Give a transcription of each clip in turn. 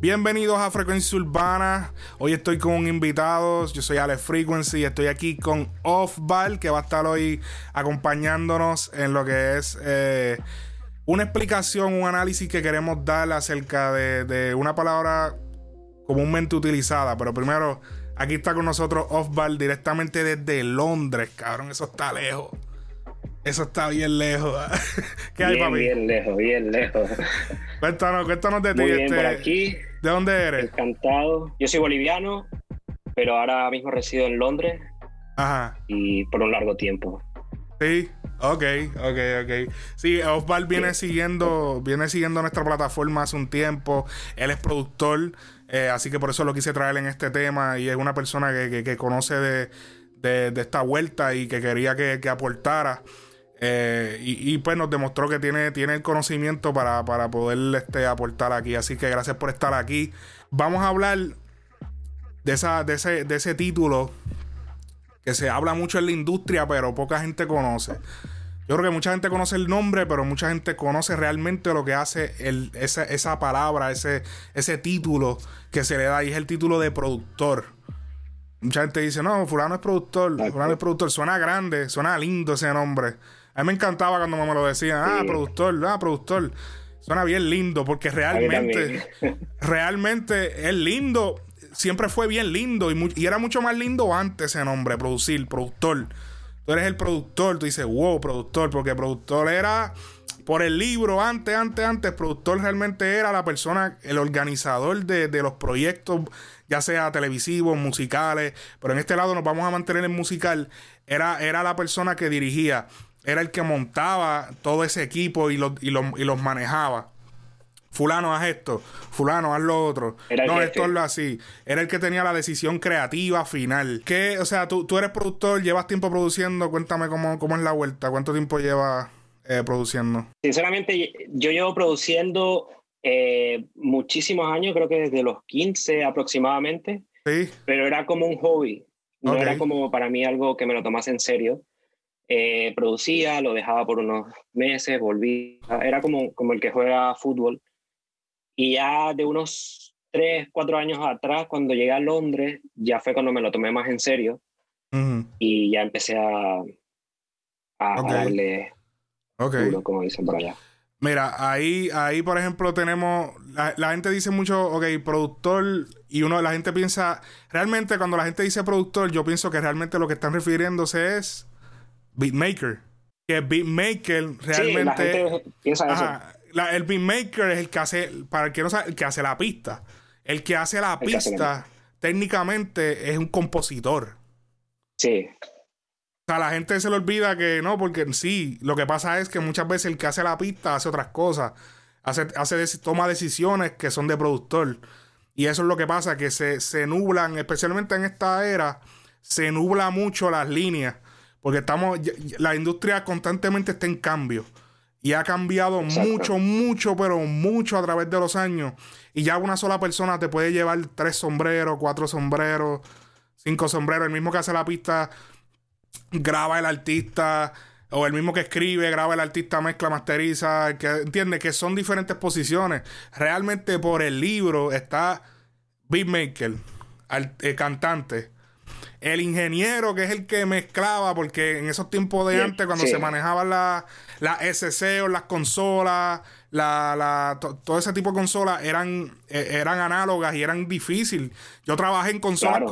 Bienvenidos a Frecuencia Urbana. Hoy estoy con invitados. Yo soy Alex Frequency. Estoy aquí con Offbal, que va a estar hoy acompañándonos en lo que es eh, una explicación, un análisis que queremos dar acerca de, una palabra comúnmente utilizada. Pero primero, aquí está con nosotros Offbal directamente desde Londres, cabrón. Eso está lejos. Eso está bien lejos. ¿Qué hay, papi? Bien lejos, bien lejos. Cuéntanos, cuéntanos de ti. Muy bien, por este, aquí. ¿De dónde eres? Encantado. Yo soy boliviano, pero ahora mismo resido en Londres. Ajá. Y por un largo tiempo. Sí, ok, ok, ok. Sí, Osval viene siguiendo, viene siguiendo nuestra plataforma hace un tiempo. Él es productor, eh, así que por eso lo quise traer en este tema. Y es una persona que, conoce de, de, esta vuelta y que quería que, que aportara. Eh, y, pues nos demostró que tiene, tiene el conocimiento para, poder este, aportar aquí. Así que gracias por estar aquí. Vamos a hablar de, esa, de, ese, de ese título que se habla mucho en la industria, pero poca gente conoce. Yo creo que mucha gente conoce el nombre, pero mucha gente conoce realmente lo que hace el, esa, esa palabra, ese, ese título que se le da. Y es el título de productor. Mucha gente dice, no, fulano es productor, fulano es productor. Suena grande, suena lindo ese nombre. A mí me encantaba cuando me lo decían, ah, productor, ah, productor. Suena bien lindo porque realmente, realmente es lindo. Siempre fue bien lindo y, era mucho más lindo antes ese nombre, producir, productor. Tú eres el productor, tú dices, wow, productor, porque productor era por el libro, antes, antes, antes, productor realmente era la persona, el organizador de, de, los proyectos, ya sea televisivos, musicales, pero en este lado nos vamos a mantener en musical, era, era la persona que dirigía era el que montaba todo ese equipo y, y, los manejaba. Fulano, haz esto. Fulano, haz lo otro. no, esto es lo así. Era el que tenía la decisión creativa final. ¿Qué, o sea, tú, tú eres productor, llevas tiempo produciendo. Cuéntame cómo, cómo es la vuelta. ¿Cuánto tiempo llevas eh, produciendo? Sinceramente, yo llevo produciendo eh, muchísimos años, creo que desde los 15 aproximadamente. Sí. Pero era como un hobby. No era como para mí algo que me lo tomase en serio. Eh, producía, lo dejaba por unos meses, volvía, era como, como el que juega fútbol. Y ya de unos tres, cuatro años atrás, cuando llegué a Londres, ya fue cuando me lo tomé más en serio. Y ya empecé a, a, darle como dicen por allá. Mira, ahí, ahí por ejemplo tenemos, la, gente dice mucho, ok, productor, y uno, la gente piensa, realmente cuando la gente dice productor, yo pienso que realmente lo que están refiriéndose es beatmaker. Que beatmaker realmente. el beatmaker es el que hace, para el que no sabe, el que hace la pista. El que hace la pista, técnicamente, es un compositor. Sí. O sea, la gente se le olvida que no, porque sí, lo que pasa es que muchas veces el que hace la pista hace otras cosas. Hace, hace toma decisiones que son de productor. Y eso es lo que pasa, que se, se nublan, especialmente en esta era, se nubla mucho las líneas. Porque estamos, la industria constantemente está en cambio. Y ha cambiado mucho, mucho, pero mucho a través de los años. Y ya una sola persona te puede llevar tres sombreros, cuatro sombreros, cinco sombreros. El mismo que hace la pista graba el artista. O el mismo que escribe, graba el artista, mezcla, masteriza. Que entiende que son diferentes posiciones. Realmente por el libro está beatmaker, el eh, cantante el ingeniero que es el que mezclaba, porque en esos tiempos de antes, cuando se manejaban las la SC o las consolas, la, la todo ese tipo de consolas eran, eh, eran análogas y eran difíciles. Yo trabajé en consolas,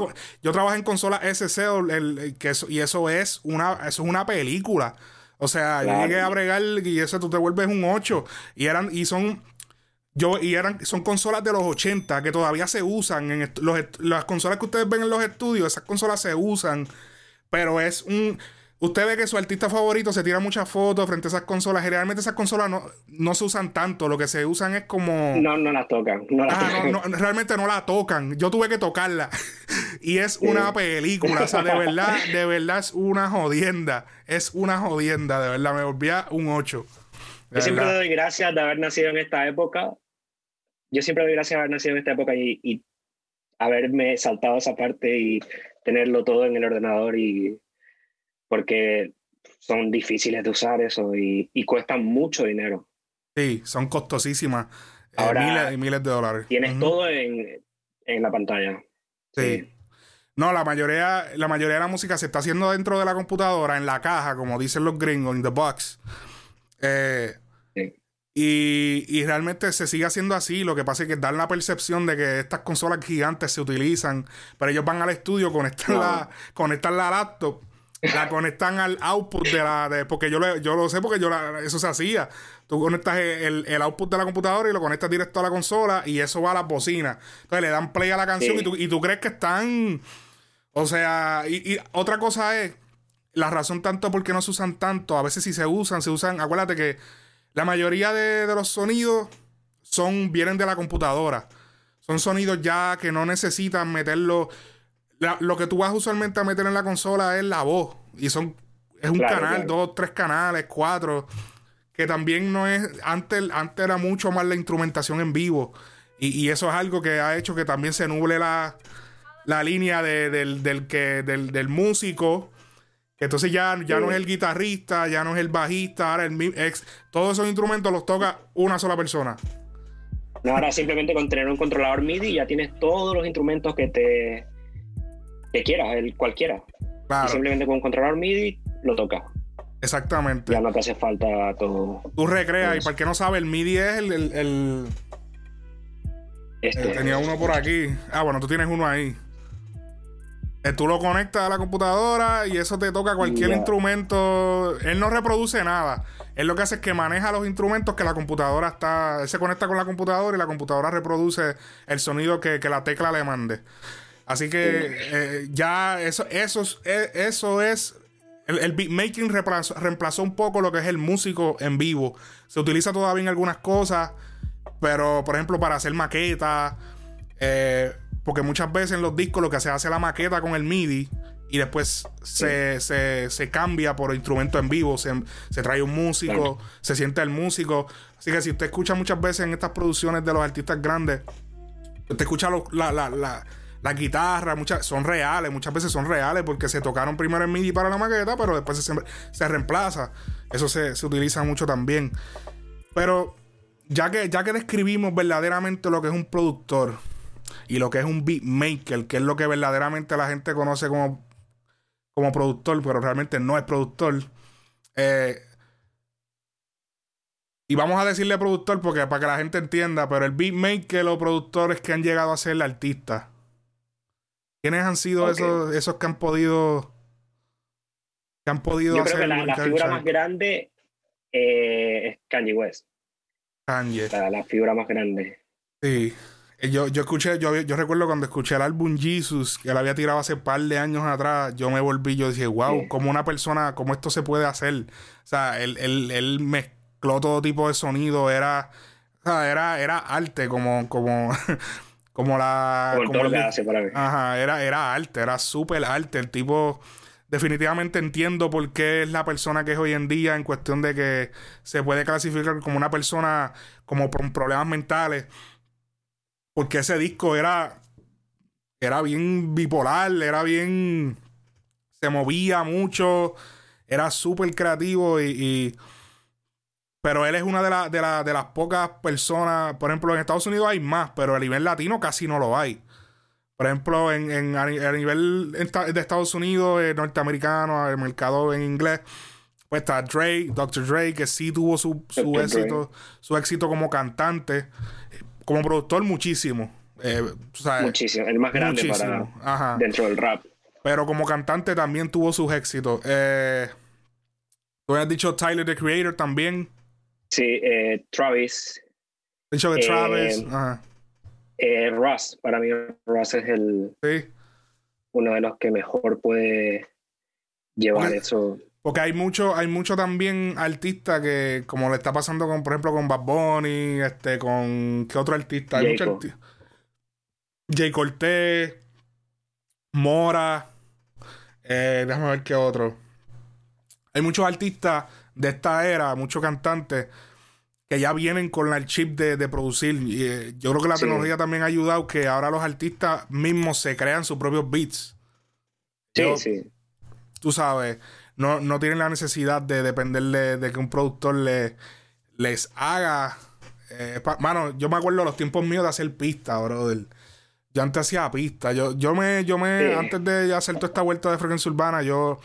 yo trabajé en consolas SC el, que y eso es una, eso es una película. O sea, yo llegué a bregar y eso tú te vuelves un 8. Y eran, y son yo, y eran, son consolas de los 80 que todavía se usan. En los, las consolas que ustedes ven en los estudios, esas consolas se usan. Pero es un. Usted ve que su artista favorito se tira muchas fotos frente a esas consolas. Generalmente esas consolas no, no se usan tanto. Lo que se usan es como. No, no las tocan. ah, No, realmente no la tocan. Yo tuve que tocarla. y es una película. O sea, de verdad, de verdad es una jodienda. Es una jodienda, de verdad. Me volvía un 8. Yo siempre doy gracias de haber nacido en esta época yo siempre doy gracias a haber nacido en esta época y, haberme saltado esa parte y tenerlo todo en el ordenador y porque son difíciles de usar eso y, cuestan mucho dinero. Sí, son costosísimas. Eh, miles y miles de dólares. Tienes todo en, la pantalla. Sí. No, la mayoría, la mayoría de la música se está haciendo dentro de la computadora, en la caja, como dicen los gringos, in the box. Eh, y, realmente se sigue haciendo así. Lo que pasa es que dan la percepción de que estas consolas gigantes se utilizan, pero ellos van al estudio, conectan, la, conectan la laptop, la conectan al output de la. De, porque yo, yo lo sé porque yo eso se hacía. Tú conectas el, el, output de la computadora y lo conectas directo a la consola y eso va a la bocina. Entonces le dan play a la canción y, tú, y tú crees que están. O sea, y, y otra cosa es la razón tanto por qué no se usan tanto. A veces si se usan, se usan. Acuérdate que la mayoría de, los sonidos son, vienen de la computadora. Son sonidos ya que no necesitan meterlo. lo que tú vas usualmente a meter en la consola es la voz. Y son. Es un canal, dos, tres canales, cuatro. Que también no es. Antes, antes era mucho más la instrumentación en vivo. Y, eso es algo que ha hecho que también se nuble la, la línea del, del, que, del, del músico entonces ya, ya no es el guitarrista, ya no es el bajista, ahora el ex, todos esos instrumentos los toca una sola persona. No, ahora simplemente con tener un controlador MIDI ya tienes todos los instrumentos que te que quieras, el cualquiera. Y simplemente con un controlador MIDI lo toca. Exactamente. Ya no te hace falta todo. Tú recreas, y para el que no sabe, el MIDI es el. el, este. Eh, tenía uno por aquí. Ah, bueno, tú tienes uno ahí. Eh, tú lo conectas a la computadora y eso te toca cualquier instrumento. Él no reproduce nada. Él lo que hace es que maneja los instrumentos que la computadora está. Él se conecta con la computadora y la computadora reproduce el sonido que, la tecla le mande. Así que eh, ya eso, eso, eh, eso es. El, el beatmaking reemplazó, reemplazó, un poco lo que es el músico en vivo. Se utiliza todavía en algunas cosas, pero por ejemplo para hacer maquetas. Eh, porque muchas veces en los discos lo que se hace la maqueta con el MIDI y después se, cambia por instrumento en vivo, se, trae un músico, se siente el músico. Así que si usted escucha muchas veces en estas producciones de los artistas grandes, usted escucha la, la, guitarra, muchas, son reales, muchas veces son reales porque se tocaron primero en MIDI para la maqueta, pero después se, se reemplaza. Eso se, se, utiliza mucho también. Pero ya que, ya que describimos verdaderamente lo que es un productor, y lo que es un beatmaker, que es lo que verdaderamente la gente conoce como, como productor, pero realmente no es productor. Eh, y vamos a decirle productor porque para que la gente entienda, pero el beatmaker o productores que han llegado a ser el artista. ¿Quiénes han sido esos, esos que han podido que han podido Yo creo que la, figura más grande eh, es Kanye West. Kanye. la figura más grande. Sí. Eh, yo, yo escuché, yo, yo recuerdo cuando escuché el álbum Jesus, que él había tirado hace par de años atrás, yo me volví, yo dije, wow, como una persona, cómo esto se puede hacer. O sea, él, él, él mezcló todo tipo de sonido, era, o sea, era, era arte, como, como, como la. Como, lo que hace para mí. Ajá, era, era arte, era súper arte. El tipo definitivamente entiendo por qué es la persona que es hoy en día en cuestión de que se puede clasificar como una persona como con problemas mentales porque ese disco era. Era bien bipolar, era bien. Se movía mucho. Era súper creativo y, pero él es una de, de, de, las pocas personas. Por ejemplo, en Estados Unidos hay más, pero a nivel latino casi no lo hay. Por ejemplo, en, en a, nivel de Estados Unidos, eh, norteamericano, el mercado en inglés, pues está Drake, Dr. Dre, que sí tuvo su, su éxito, su éxito como cantante. Como productor, muchísimo. Eh, muchísimo, el más grande para dentro del rap. Pero como cantante también tuvo sus éxitos. Eh, Tú has dicho Tyler the Creator también. Sí, eh, Travis. Dicho de Travis. Eh, Russ, para mí Russ es el uno de los que mejor puede llevar eso. Porque hay mucho, hay mucho también artistas que, como le está pasando con, por ejemplo, con Bad Bunny, este, con ¿qué otro artista? Hay muchos artistas. Jay Cortés, Mora, eh, déjame ver qué otro. Hay muchos artistas de esta era, muchos cantantes que ya vienen con el chip de, producir. Y, eh, yo creo que la tecnología también ha ayudado que ahora los artistas mismos se crean sus propios beats. Sí, sí. Tú sabes, no, no tienen la necesidad de depender de, que un productor le, les haga. Eh, mano, yo me acuerdo los tiempos míos de hacer pista, brother. Yo antes hacía pista. Yo, yo me, yo me, antes de hacer toda esta vuelta de frecuencia urbana, yo,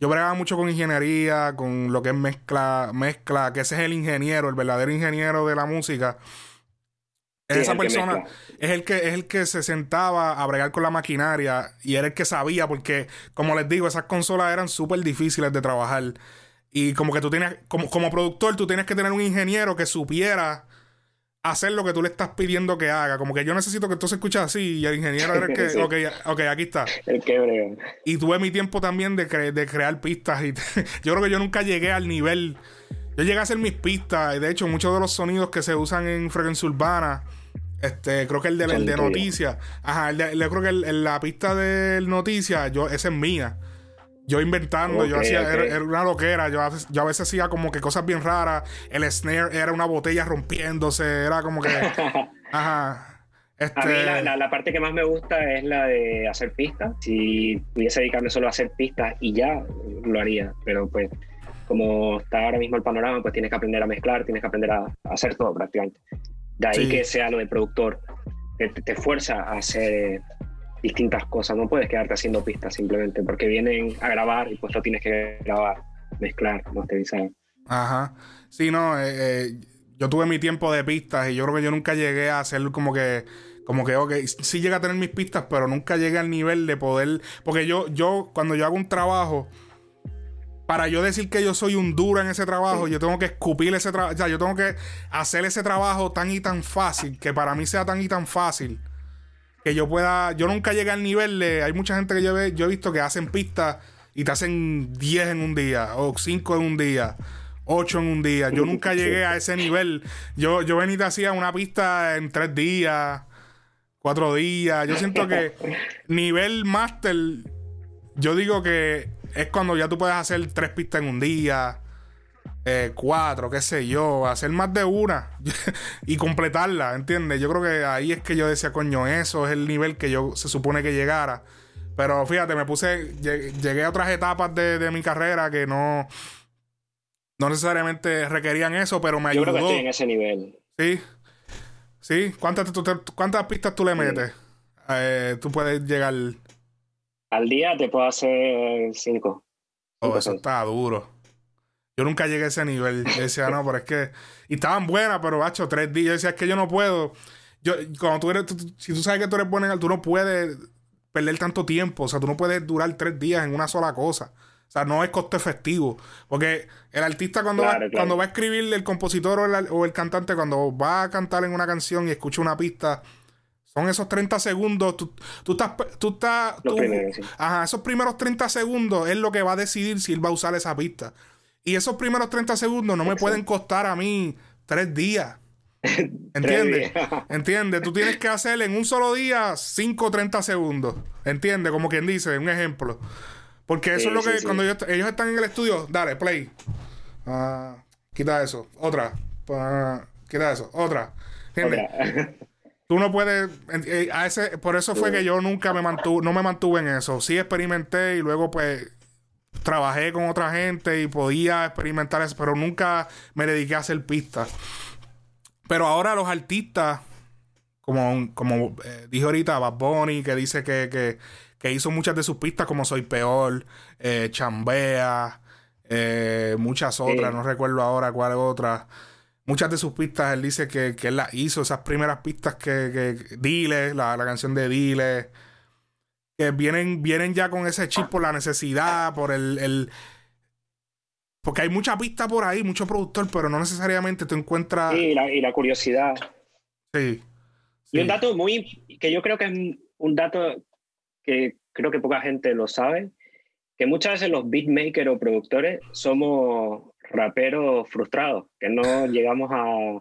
yo bregaba mucho con ingeniería, con lo que es mezcla, mezcla, que ese es el ingeniero, el verdadero ingeniero de la música. Esa persona es el que es el que se sentaba a bregar con la maquinaria y era el que sabía porque como les digo esas consolas eran súper difíciles de trabajar y como que tú tienes como, como productor tú tienes que tener un ingeniero que supiera hacer lo que tú le estás pidiendo que haga. Como que yo necesito que esto se escuche así y el ingeniero era el que, ok, aquí está. El que Y tuve mi tiempo también de, de crear pistas y yo creo que yo nunca llegué al nivel... Yo llegué a hacer mis pistas y de hecho muchos de los sonidos que se usan en frecuencia urbana, este, creo que el de, el de noticias, ajá, el de, creo que el, la pista de noticias, yo, esa es mía yo inventando, yo hacía, era, una loquera, yo, yo a veces hacía como que cosas bien raras, el snare era una botella rompiéndose, era como que... ajá. A mí este la, la, parte que más me gusta es la de hacer pistas. Si pudiese dedicarme solo a hacer pistas y ya, lo haría. Pero pues, como está ahora mismo el panorama, pues tienes que aprender a mezclar, tienes que aprender a, hacer todo prácticamente. De ahí que sea lo de productor, que te, te fuerza a hacer distintas cosas. No puedes quedarte haciendo pistas simplemente porque vienen a grabar y pues lo tienes que grabar, mezclar, masterizar. Ajá. Sí, no, eh, eh, yo tuve mi tiempo de pistas y yo creo que yo nunca llegué a hacer como que como que, ok, sí llegué a tener mis pistas, pero nunca llegué al nivel de poder. Porque yo, yo, cuando yo hago un trabajo, para yo decir que yo soy un duro en ese trabajo, yo tengo que escupir ese trabajo. O sea, yo tengo que hacer ese trabajo tan y tan fácil, que para mí sea tan y tan fácil, que yo pueda. Yo nunca llegué al nivel de. Hay mucha gente que yo, he, yo he visto que hacen pistas y te hacen 10 en un día, o 5 en un día, 8 en un día. Yo nunca llegué a ese nivel. Yo, yo venía y te hacía una pista en 3 días, 4 días. Yo siento que nivel máster, yo digo que es cuando ya tú puedes hacer 3 pistas en un día eh, cuatro, qué sé yo, hacer más de una y completarla, ¿entiendes? Yo creo que ahí es que yo decía, coño, eso es el nivel que yo se supone que llegara. Pero fíjate, me puse, llegué a otras etapas de, mi carrera que no, no necesariamente requerían eso, pero me ayudó. Yo creo que estoy en ese nivel. Sí, sí. ¿Cuántas, cuántas pistas tú le metes? Eh, tú puedes llegar. Al día te puedo hacer cinco. Oh, eso está duro. Yo nunca llegué a ese nivel. Yo decía, no, pero es que. Y estaban buenas, pero bacho, tres días. Yo decía, es que yo no puedo. Yo, cuando tú eres. si tú sabes que tú eres buena en tú no puedes perder tanto tiempo. O sea, tú no puedes durar tres días en una sola cosa. O sea, no es costo efectivo. Porque el artista cuando, va, cuando va a escribir, el compositor o el, cantante, cuando va a cantar en una canción y escucha una pista, son esos 30 segundos. Tú, tú estás. Tú estás Ajá, esos primeros 30 segundos es lo que va a decidir si él va a usar esa pista. Y esos primeros 30 segundos no me pueden costar a mí tres días. ¿Entiendes? ¿Entiendes? Tú tienes que hacer en un solo día 5 o 30 segundos. ¿Entiendes? Como quien dice, un ejemplo. Porque eso es lo que cuando ellos, están en el estudio, dale, play. Ah, quita eso. Otra. Quita eso. Otra. ¿Entiendes? Tú no puedes. Eh, a ese, por eso fue que yo nunca me mantuve, no me mantuve en eso. Sí experimenté y luego pues trabajé con otra gente y podía experimentar eso, pero nunca me dediqué a hacer pistas. Pero ahora los artistas, como, como eh, dijo ahorita Bad Bunny, que dice que, hizo muchas de sus pistas, como Soy Peor, eh, Chambea, eh, muchas otras, no recuerdo ahora cuál otra. Muchas de sus pistas él dice que, él las hizo, esas primeras pistas que, que Dile, la, la canción de Dile que vienen, vienen ya con ese chip por la necesidad, por el, porque hay mucha pista por ahí, mucho productor, pero no necesariamente te encuentras. Sí, y la, curiosidad. Sí, Y un dato muy. que yo creo que es un dato que creo que poca gente lo sabe, que muchas veces los beatmakers o productores somos raperos frustrados, que no llegamos a.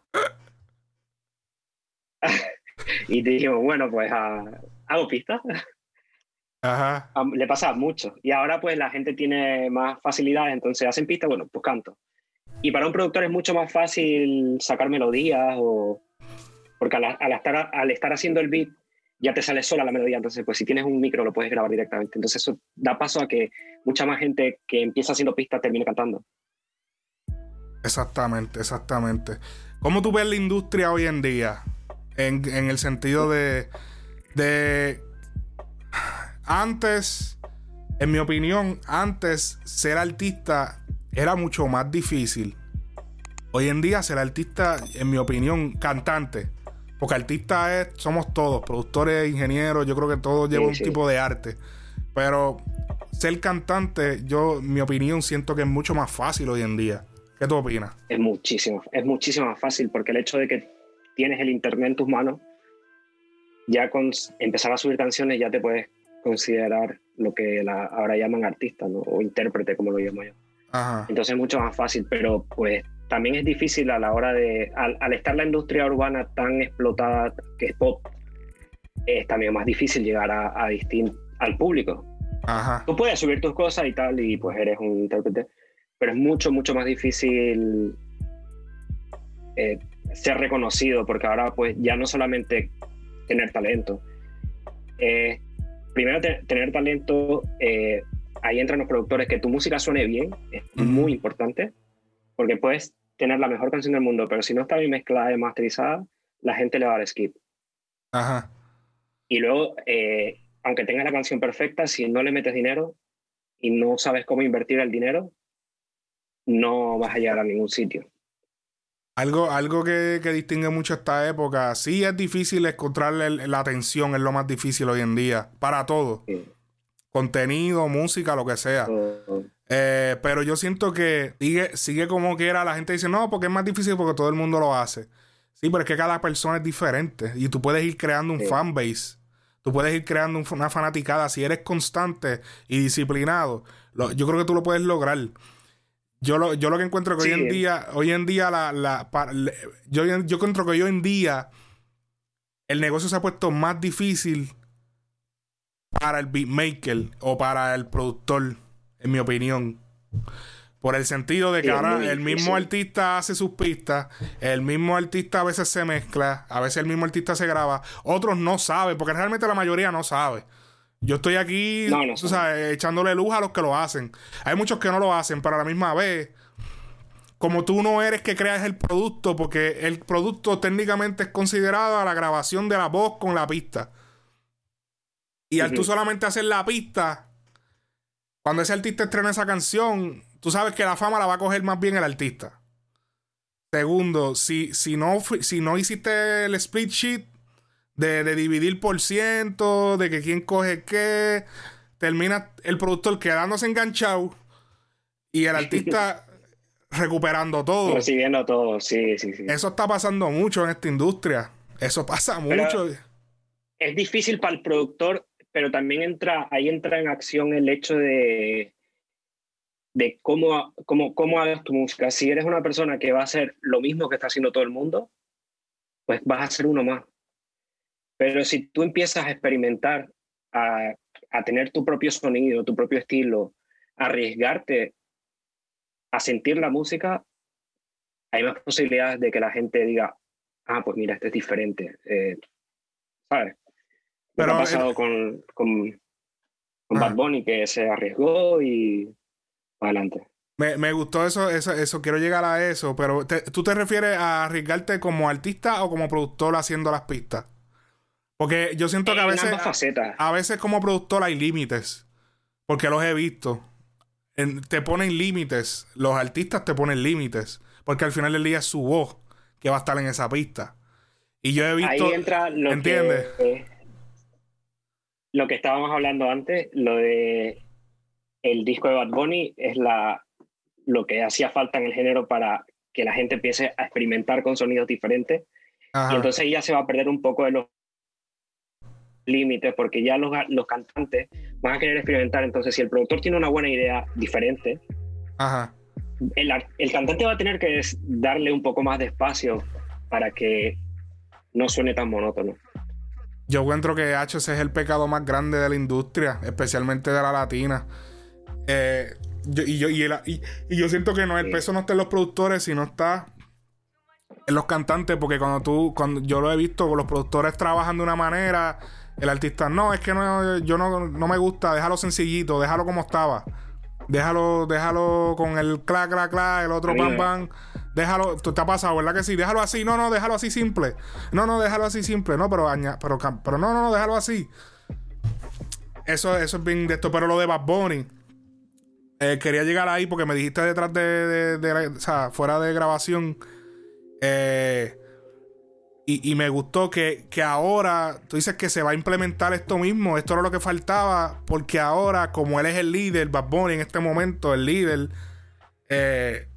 y dijimos, bueno, pues hago pistas. Ajá. le pasa mucho. Y ahora pues la gente tiene más facilidades, entonces hacen pista, bueno, pues canto. Y para un productor es mucho más fácil sacar melodías o... Porque al, estar, al estar haciendo el beat, ya te sale sola la melodía. Entonces, pues si tienes un micro lo puedes grabar directamente. Entonces eso da paso a que mucha más gente que empieza haciendo pistas termine cantando. Exactamente, exactamente. ¿Cómo tú ves la industria hoy en día? En, el sentido de, de... Antes, en mi opinión, antes ser artista era mucho más difícil. Hoy en día ser artista, en mi opinión, cantante. Porque artista es, somos todos, productores, ingenieros, yo creo que todos llevan un tipo de arte. Pero ser cantante, yo, mi opinión, siento que es mucho más fácil hoy en día. ¿Qué tú opinas? Es muchísimo, es muchísimo más fácil porque el hecho de que tienes el internet en tus manos, ya con empezar a subir canciones ya te puedes considerar lo que ahora llaman artista, ¿no? O intérprete, como lo llamo yo. Entonces es mucho más fácil, pero pues también es difícil a la hora de, al, estar la industria urbana tan explotada que es pop, es también más difícil llegar a, a al público. Ajá. Tú puedes subir tus cosas y tal, y pues eres un intérprete, pero es mucho, mucho más difícil eh, ser reconocido, porque ahora pues ya no solamente tener talento, eh, primero tener talento, eh, ahí entran los productores, que tu música suene bien, es muy importante, porque puedes tener la mejor canción del mundo, pero si no está bien mezclada y masterizada, la gente le va a dar skip. Ajá. Y luego, aunque tengas la canción perfecta, si no le metes dinero y no sabes cómo invertir el dinero, no vas a llegar a ningún sitio. Algo, algo que, distingue mucho esta época, sí es difícil encontrar la atención, es lo más difícil hoy en día, para todo. Contenido, música, lo que sea. Eh, pero yo siento que sigue, sigue como que era, la gente dice, no, porque es más difícil porque todo el mundo lo hace. Sí, pero es que cada persona es diferente y tú puedes ir creando un fanbase. Tú puedes ir creando una fanaticada. Si eres constante y disciplinado, yo creo que tú lo puedes lograr. Yo lo, yo lo que encuentro que hoy en día, hoy en día, la, la, yo, yo encuentro que hoy en día el negocio se ha puesto más difícil para el beatmaker o para el productor, en mi opinión. Por el sentido de que ahora el mismo artista hace sus pistas, el mismo artista a veces se mezcla, a veces el mismo artista se graba, otros no saben, porque realmente la mayoría no sabe. Yo estoy aquí, echándole luz a los que lo hacen. Hay muchos que no lo hacen, pero a la misma vez, como tú no eres que creas el producto, porque el producto técnicamente es considerado a la grabación de la voz con la pista. Y al tú solamente hacer la pista, cuando ese artista estrena esa canción, tú sabes que la fama la va a coger más bien el artista. Segundo, si, si, no, si no hiciste el split sheet, de, dividir por ciento, de que quién coge qué. Termina el productor quedándose enganchado y el artista recuperando todo. Recibiendo todo, sí, sí, sí. Eso está pasando mucho en esta industria. Eso pasa mucho. Es difícil para el productor, pero también entra, ahí entra en acción el hecho de, de cómo, cómo, cómo hagas tu música. Si eres una persona que va a hacer lo mismo que está haciendo todo el mundo, pues vas a ser uno más. Pero si tú empiezas a experimentar, a, tener tu propio sonido, tu propio estilo, a arriesgarte a sentir la música, hay más posibilidades de que la gente diga, ah, pues mira, este es diferente. Eh, ¿Sabes? Pero ha pasado con, con, Bad Bunny que se arriesgó y adelante. Me, gustó eso, eso, eso, quiero llegar a eso, pero ¿tú te refieres a arriesgarte como artista o como productor haciendo las pistas? Porque yo siento que a veces. A veces como productor hay límites. Porque los he visto. te ponen límites. Los artistas te ponen límites. Porque al final del día es su voz que va a estar en esa pista. Y yo he visto. Ahí entra lo ¿entiendes? que. lo que estábamos hablando antes, lo de el disco de Bad Bunny es la lo que hacía falta en el género para que la gente empiece a experimentar con sonidos diferentes. Y entonces ya se va a perder un poco de los límites, porque ya los, los, cantantes van a querer experimentar. Entonces, si el productor tiene una buena idea diferente, El, el, cantante va a tener que darle un poco más de espacio para que no suene tan monótono. Yo encuentro que H es el pecado más grande de la industria, especialmente de la latina. Eh, y, yo, y, y, yo siento que no, el peso no está en los productores, sino está en los cantantes, porque cuando tú, cuando yo lo he visto, los productores trabajan de una manera El artista, no, es que no, yo no, no me gusta, déjalo sencillito, déjalo como estaba. Déjalo, déjalo con el clac, clac, clac, el otro pam, pam. Déjalo, te ha pasado, ¿verdad que sí? Déjalo así, no, no, déjalo así simple. No, no, déjalo así simple. No, pero, pero, pero no, no, no, déjalo así. Eso, eso es bien de esto. Pero lo de Bad Bunny, eh, quería llegar ahí porque me dijiste detrás de, de, o sea, fuera de grabación. Eh, y, me gustó que, que, ahora tú dices que se va a implementar esto mismo. Esto era lo que faltaba. Porque ahora, como él es el líder, Bad Bunny en este momento, el líder, eh,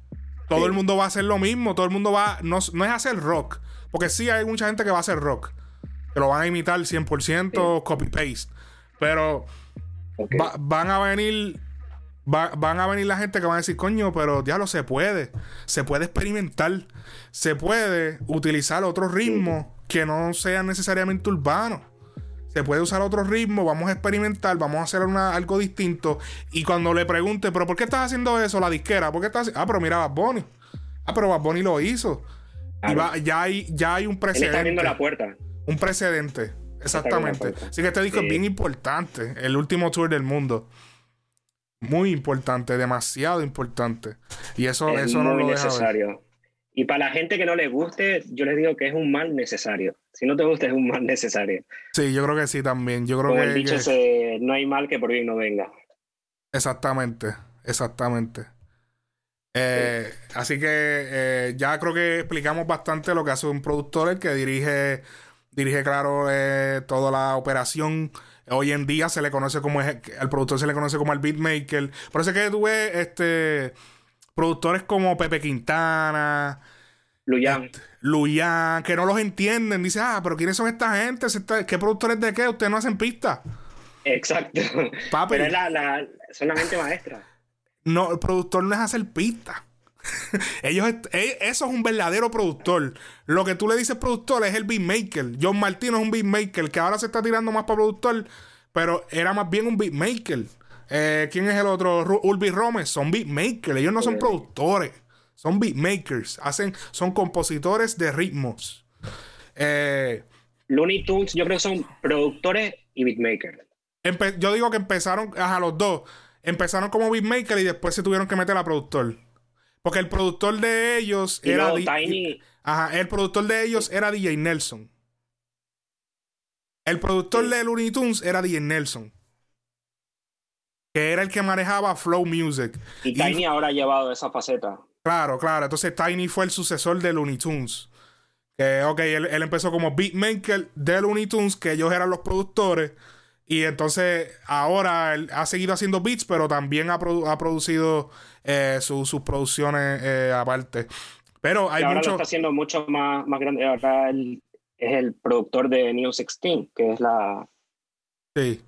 todo el mundo va a hacer lo mismo. Todo el mundo va. No, no, es hacer rock. Porque sí hay mucha gente que va a hacer rock. Que lo van a imitar 100% copy-paste. Pero van a venir. Van a venir la gente que van a decir, coño, pero diablo, se puede. Se puede experimentar. Se puede utilizar otros ritmos que no sean necesariamente urbanos. Se puede usar otro ritmo, vamos a experimentar, vamos a hacer algo distinto. Y cuando le pregunte, ¿pero por qué estás haciendo eso? La disquera, ¿por qué estás Ah, pero mira, Bad Bunny. Ah, pero Bad Bunny lo hizo. Y ya, hay, ya hay un precedente. está abriendo la puerta. Un precedente. Exactamente. Así que este disco es bien importante. El último tour del mundo. Muy importante, demasiado importante. Y eso, eso no lo deja necesario. Y para la gente que no le guste, yo les digo que es un mal necesario. Si no te gusta, es un mal necesario. Sí, yo creo que sí también. Yo creo que, el dicho no hay mal que por bien no venga. Exactamente, exactamente. Eh, así que eh, ya creo que explicamos bastante lo que hace un productor el que dirige dirige, claro, eh, toda la operación. Hoy en día se le conoce como el productor se le conoce como el beatmaker. Por eso es que tú ves este productores como Pepe Quintana, Luyan. Este, Luyan, que no los entienden. Dice, ah, pero ¿quiénes son esta gente? ¿Qué productores de qué? Ustedes no hacen pistas. Exacto. Pero es la, la, son la gente maestra. No, el productor no es hacer pistas. Ellos, e, eso es un verdadero productor. Lo que tú le dices productor es el beatmaker. John Martino es un beatmaker que ahora se está tirando más para productor, pero era más bien un beatmaker. Eh, ¿Quién es el otro? Ulvi Romes. Son beatmakers. Ellos no son productores. Son beatmakers. Hacen, son compositores de ritmos. Eh, Looney Tunes, yo creo que son productores y beatmakers. yo digo que empezaron, a los dos. Empezaron como beatmaker y después se tuvieron que meter a productor. Porque el productor de ellos era. Ajá, el productor de ellos era DJ Nelson. El productor de Looney Tunes era DJ Nelson. Que era el que manejaba Flow Music. Y, Tiny ahora ha llevado esa faceta. Claro, claro. Entonces Tiny fue el sucesor de Looney Tunes. Que, ok, él, él empezó como beatmaker de Looney Tunes, que ellos eran los productores. Y entonces ahora él ha seguido haciendo beats, pero también ha, producido eh, sus producciones eh, aparte. Pero hay ahora mucho... lo está haciendo mucho más, más grande. Ahora él es el productor de New 16, que es la... Sí.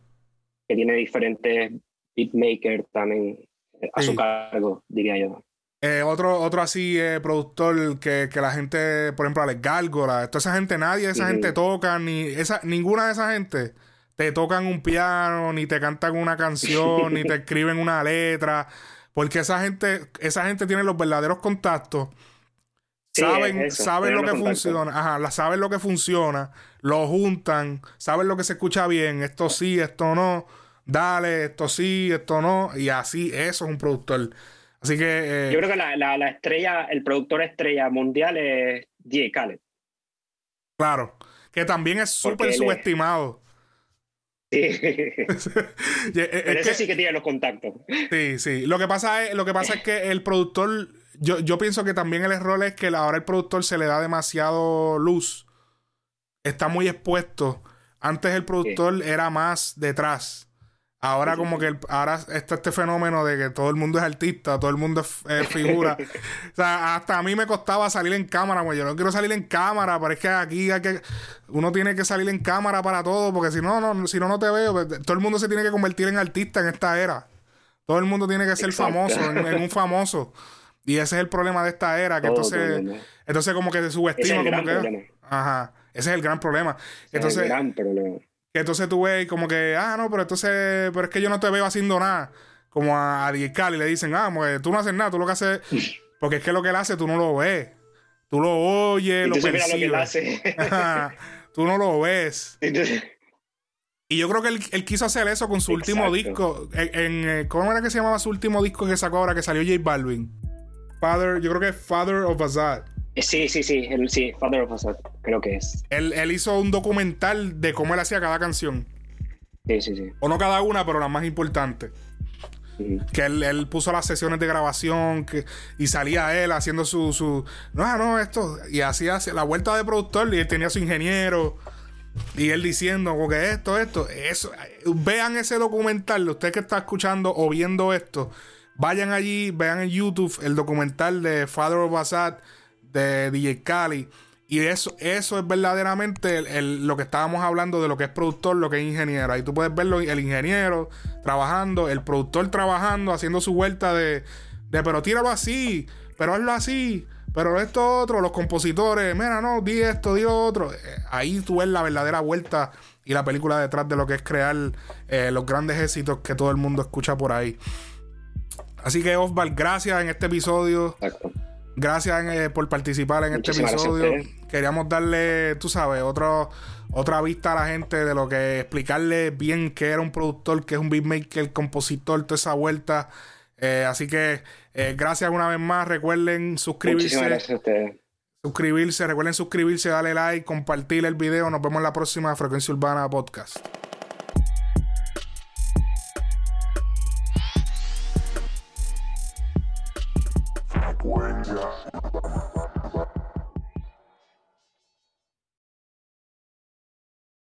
Que tiene diferentes beatmakers también eh, a su cargo, diría yo. otro, otro así productor que, que, la gente, por ejemplo, Alex Gárgola, toda esa gente, nadie de esa gente toca, ni esa, ninguna de esa gente te tocan un piano, ni te cantan una canción, ni te escriben una letra. Porque esa gente, esa gente tiene los verdaderos contactos. saben, saben lo que funciona. Ajá, saben lo que funciona. Lo juntan. Saben lo que se escucha bien. Esto sí, esto no. Dale, esto sí, esto no. Y así, eso es un productor. Así que. Eh, Yo creo que la, la, estrella, el productor estrella mundial es DJ Khaled. Claro. Que también es súper subestimado. Sí. Pero ese sí que tiene los contactos. Sí, sí. Lo que pasa es, lo que pasa es que el productor, yo, yo pienso que también el error es que ahora el productor se le da demasiado luz. Está muy expuesto. Antes el productor era más detrás. Ahora como que ahora está este fenómeno de que todo el mundo es artista, todo el mundo es, figura. o sea, hasta a mí me costaba salir en cámara, pues yo no quiero salir en cámara, pero es que aquí hay que uno tiene que salir en cámara para todo, porque si no, no si no no te veo, pues, todo el mundo se tiene que convertir en artista en esta era. Todo el mundo tiene que ser famoso, en, un famoso. Y ese es el problema de esta era, que entonces entonces como que se subestima como que ajá, ese es el gran problema. entonces el gran problema entonces tú ves como que, ah, no, pero entonces, pero es que yo no te veo haciendo nada. Como a, a y le dicen, ah, pues tú no haces nada, tú lo que haces. Porque es que lo que él hace tú no lo ves. Tú lo oyes, lo percibes. tú no lo ves. Y yo creo que él, quiso hacer eso con su último disco. En, eh, ¿Cómo era que se llamaba su último disco que sacó ahora que salió J Balvin? Father, yo creo que es Father of Azad. Eh, sí, sí, sí, sí, Father of Azad, creo que es. Él, él hizo un documental de cómo él hacía cada canción. Sí, sí, sí. O no cada una, pero la más importante. Que él, puso las sesiones de grabación que, y salía él haciendo su, su. No, no, esto. Y hacía la vuelta de productor y él tenía su ingeniero. Y él diciendo, porque esto, esto. Eso, vean ese documental. Usted que está escuchando o viendo esto, vayan allí, vean en YouTube el documental de Father of Assad de DJ Cali y eso, eso es verdaderamente lo que estábamos hablando de lo que es productor, lo que es ingeniero. Ahí tú puedes verlo, el ingeniero trabajando, el productor trabajando, haciendo su vuelta de, de pero tíralo así, pero hazlo así, pero esto otro, los compositores, mira, no, di esto, di otro. Eh, ahí tú ves la verdadera vuelta y la película detrás de lo que es crear eh, los grandes éxitos que todo el mundo escucha por ahí. Así que Osval, gracias en este episodio. Gracias eh, por participar en este episodio. Queríamos darle, tú sabes, otro, otra vista a la gente de lo que explicarle bien que era un productor, que es un beatmaker, compositor, toda esa vuelta. Eh, así que eh, gracias una vez más. Recuerden suscribirse. gracias a ustedes. Suscribirse, recuerden suscribirse, darle like, compartir el video. Nos vemos en la próxima Frecuencia Urbana Podcast. cuenta.